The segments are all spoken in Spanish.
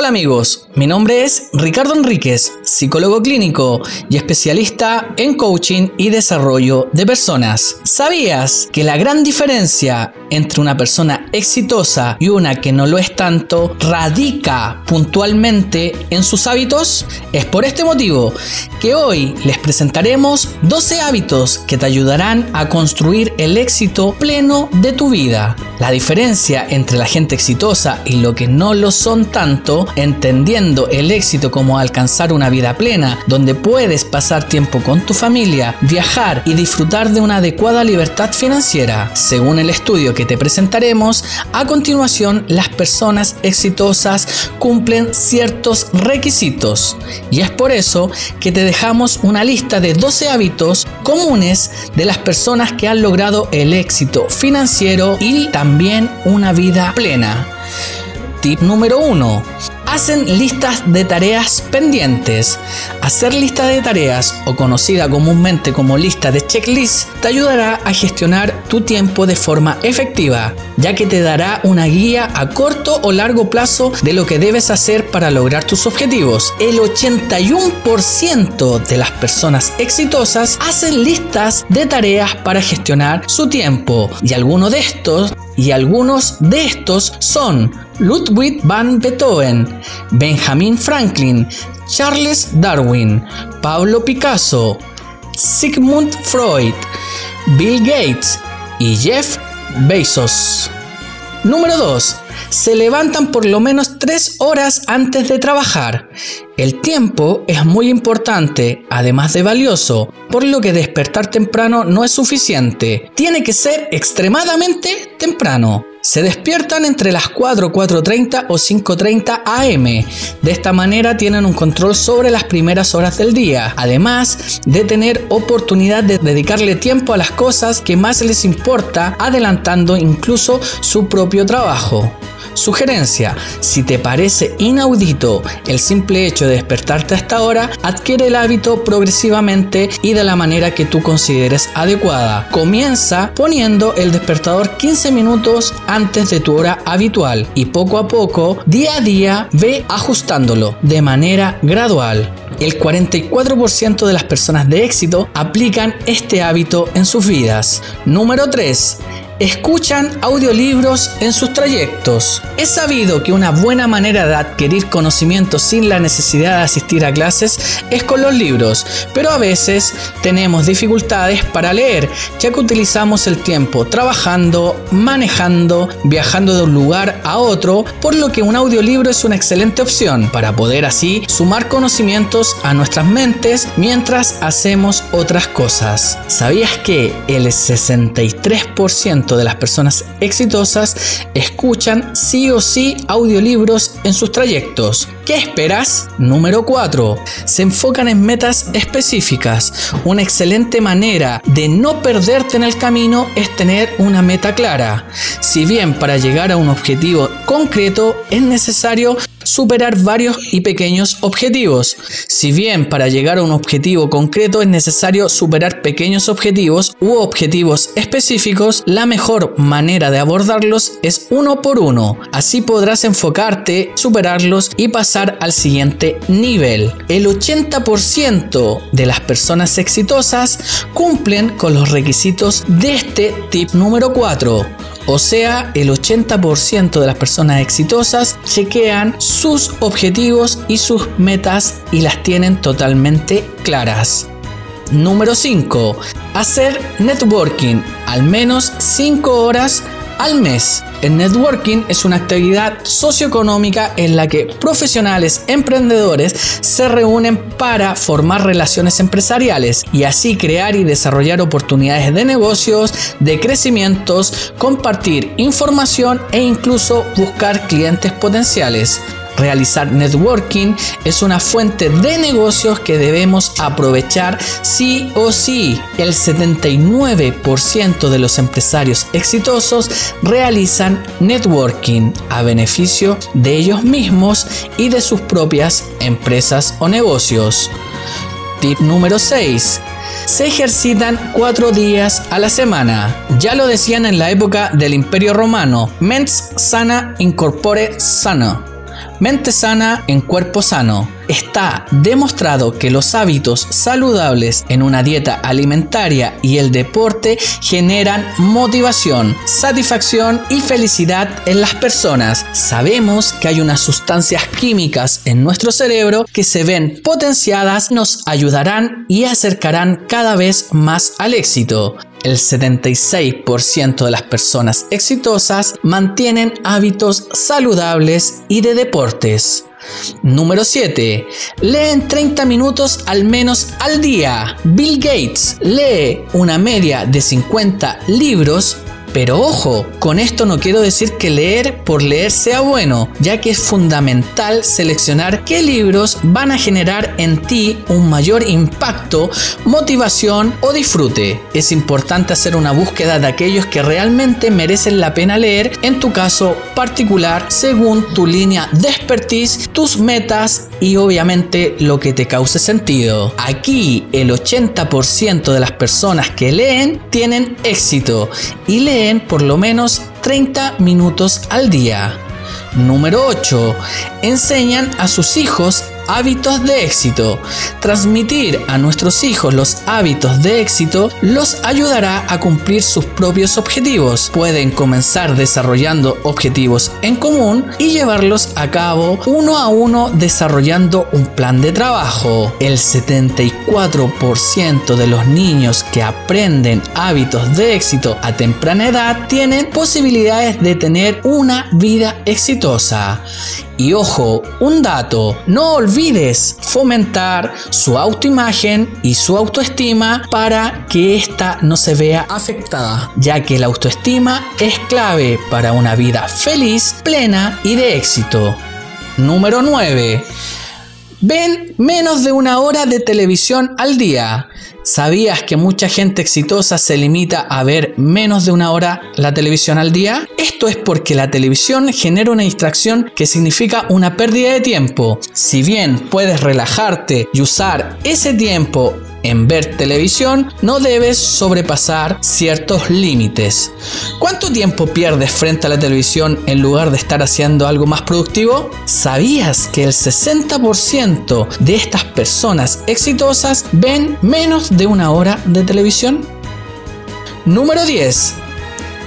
Hola amigos, mi nombre es Ricardo Enríquez, psicólogo clínico y especialista en coaching y desarrollo de personas. ¿Sabías que la gran diferencia entre una persona exitosa y una que no lo es tanto radica puntualmente en sus hábitos? Es por este motivo que hoy les presentaremos 12 hábitos que te ayudarán a construir el éxito pleno de tu vida. La diferencia entre la gente exitosa y lo que no lo son tanto entendiendo el éxito como alcanzar una vida plena, donde puedes pasar tiempo con tu familia, viajar y disfrutar de una adecuada libertad financiera. Según el estudio que te presentaremos, a continuación las personas exitosas cumplen ciertos requisitos. Y es por eso que te dejamos una lista de 12 hábitos comunes de las personas que han logrado el éxito financiero y también una vida plena. Tip número 1. Hacen listas de tareas pendientes. Hacer lista de tareas, o conocida comúnmente como lista de checklist, te ayudará a gestionar tu tiempo de forma efectiva, ya que te dará una guía a corto o largo plazo de lo que debes hacer para lograr tus objetivos. El 81% de las personas exitosas hacen listas de tareas para gestionar su tiempo, y algunos de estos y algunos de estos son Ludwig van Beethoven, Benjamin Franklin, Charles Darwin, Pablo Picasso, Sigmund Freud, Bill Gates y Jeff Bezos. Número 2. Se levantan por lo menos 3 horas antes de trabajar. El tiempo es muy importante, además de valioso, por lo que despertar temprano no es suficiente. Tiene que ser extremadamente temprano. Se despiertan entre las 4, 4.30 o 5.30 am. De esta manera tienen un control sobre las primeras horas del día, además de tener oportunidad de dedicarle tiempo a las cosas que más les importa, adelantando incluso su propio trabajo. Sugerencia, si te parece inaudito el simple hecho de despertarte a esta hora, adquiere el hábito progresivamente y de la manera que tú consideres adecuada. Comienza poniendo el despertador 15 minutos antes de tu hora habitual y poco a poco, día a día, ve ajustándolo de manera gradual. El 44% de las personas de éxito aplican este hábito en sus vidas. Número 3 escuchan audiolibros en sus trayectos. Es sabido que una buena manera de adquirir conocimiento sin la necesidad de asistir a clases es con los libros, pero a veces tenemos dificultades para leer, ya que utilizamos el tiempo trabajando, manejando, viajando de un lugar a otro, por lo que un audiolibro es una excelente opción para poder así sumar conocimientos a nuestras mentes mientras hacemos otras cosas. ¿Sabías que el 63% de las personas exitosas escuchan sí o sí audiolibros en sus trayectos. ¿Qué esperas? Número 4. Se enfocan en metas específicas. Una excelente manera de no perderte en el camino es tener una meta clara. Si bien para llegar a un objetivo concreto es necesario superar varios y pequeños objetivos. Si bien para llegar a un objetivo concreto es necesario superar pequeños objetivos u objetivos específicos, la mejor manera de abordarlos es uno por uno. Así podrás enfocarte, superarlos y pasar al siguiente nivel. El 80% de las personas exitosas cumplen con los requisitos de este tip número 4. O sea, el 80% de las personas exitosas chequean sus objetivos y sus metas y las tienen totalmente claras. Número 5. Hacer networking al menos 5 horas al mes. El networking es una actividad socioeconómica en la que profesionales emprendedores se reúnen para formar relaciones empresariales y así crear y desarrollar oportunidades de negocios, de crecimientos, compartir información e incluso buscar clientes potenciales. Realizar networking es una fuente de negocios que debemos aprovechar sí o sí. El 79% de los empresarios exitosos realizan networking a beneficio de ellos mismos y de sus propias empresas o negocios. Tip número 6 se ejercitan cuatro días a la semana. Ya lo decían en la época del Imperio Romano, mens sana incorpore sano mente sana en cuerpo sano. Está demostrado que los hábitos saludables en una dieta alimentaria y el deporte generan motivación, satisfacción y felicidad en las personas. Sabemos que hay unas sustancias químicas en nuestro cerebro que se ven potenciadas, nos ayudarán y acercarán cada vez más al éxito. El 76% de las personas exitosas mantienen hábitos saludables y de deportes. Número 7. Leen 30 minutos al menos al día. Bill Gates lee una media de 50 libros pero ojo, con esto no quiero decir que leer por leer sea bueno, ya que es fundamental seleccionar qué libros van a generar en ti un mayor impacto, motivación o disfrute. Es importante hacer una búsqueda de aquellos que realmente merecen la pena leer, en tu caso particular, según tu línea de expertise, tus metas y obviamente lo que te cause sentido. Aquí el 80% de las personas que leen tienen éxito y leen por lo menos 30 minutos al día. Número 8. Enseñan a sus hijos hábitos de éxito. Transmitir a nuestros hijos los hábitos de éxito los ayudará a cumplir sus propios objetivos. Pueden comenzar desarrollando objetivos en común y llevarlos a cabo uno a uno desarrollando un plan de trabajo. El 74% de los niños que aprenden hábitos de éxito a temprana edad tienen posibilidades de tener una vida exitosa. Y ojo, un dato, no olvides fomentar su autoimagen y su autoestima para que ésta no se vea afectada, ya que la autoestima es clave para una vida feliz, plena y de éxito. Número 9. Ven menos de una hora de televisión al día. ¿Sabías que mucha gente exitosa se limita a ver menos de una hora la televisión al día? Esto es porque la televisión genera una distracción que significa una pérdida de tiempo. Si bien puedes relajarte y usar ese tiempo en ver televisión, no debes sobrepasar ciertos límites. ¿Cuánto tiempo pierdes frente a la televisión en lugar de estar haciendo algo más productivo? ¿Sabías que el 60% de estas personas exitosas ven menos de una hora de televisión? Número 10.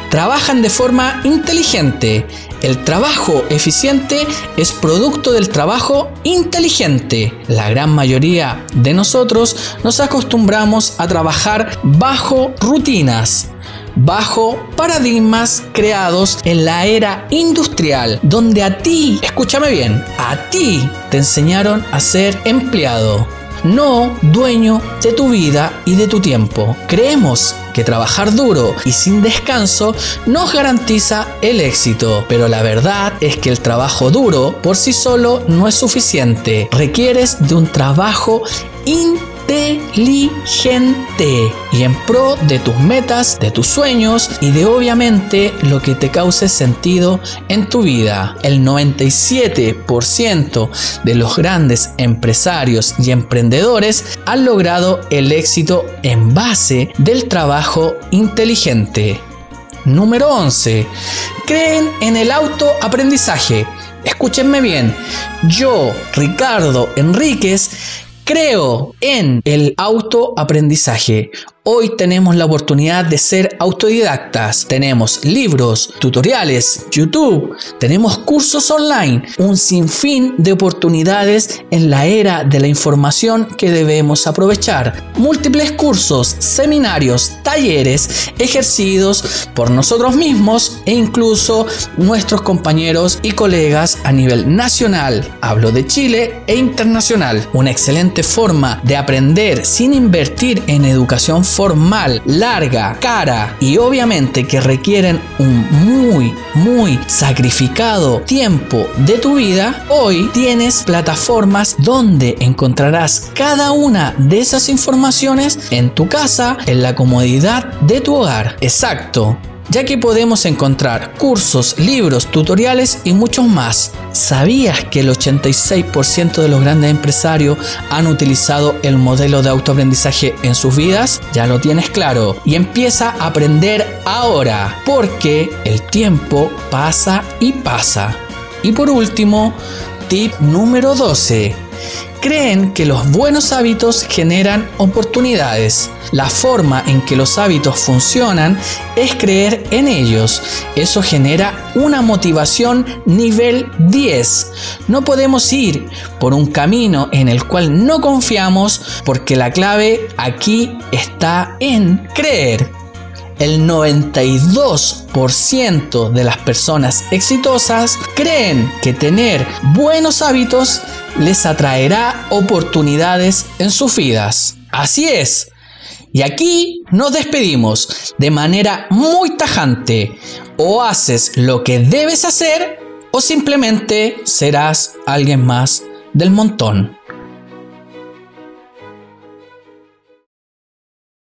Trabajan de forma inteligente. El trabajo eficiente es producto del trabajo inteligente. La gran mayoría de nosotros nos acostumbramos a trabajar bajo rutinas, bajo paradigmas creados en la era industrial, donde a ti, escúchame bien, a ti te enseñaron a ser empleado no dueño de tu vida y de tu tiempo. Creemos que trabajar duro y sin descanso nos garantiza el éxito, pero la verdad es que el trabajo duro por sí solo no es suficiente. Requieres de un trabajo inteligente y en pro de tus metas, de tus sueños y de obviamente lo que te cause sentido en tu vida. El 97% de los grandes empresarios y emprendedores han logrado el éxito en base del trabajo inteligente. Número 11. Creen en el autoaprendizaje. Escúchenme bien, yo, Ricardo Enríquez, Creo en el autoaprendizaje. Hoy tenemos la oportunidad de ser autodidactas. Tenemos libros, tutoriales, YouTube, tenemos cursos online, un sinfín de oportunidades en la era de la información que debemos aprovechar. Múltiples cursos, seminarios, talleres ejercidos por nosotros mismos e incluso nuestros compañeros y colegas a nivel nacional. Hablo de Chile e internacional. Una excelente forma de aprender sin invertir en educación formal, larga, cara y obviamente que requieren un muy, muy sacrificado tiempo de tu vida, hoy tienes plataformas donde encontrarás cada una de esas informaciones en tu casa, en la comodidad de tu hogar. Exacto ya que podemos encontrar cursos, libros, tutoriales y muchos más. ¿Sabías que el 86% de los grandes empresarios han utilizado el modelo de autoaprendizaje en sus vidas? Ya lo tienes claro. Y empieza a aprender ahora, porque el tiempo pasa y pasa. Y por último, Tip número 12 creen que los buenos hábitos generan oportunidades. La forma en que los hábitos funcionan es creer en ellos. Eso genera una motivación nivel 10. No podemos ir por un camino en el cual no confiamos porque la clave aquí está en creer el 92% de las personas exitosas creen que tener buenos hábitos les atraerá oportunidades en sus vidas. Así es. Y aquí nos despedimos de manera muy tajante. O haces lo que debes hacer o simplemente serás alguien más del montón.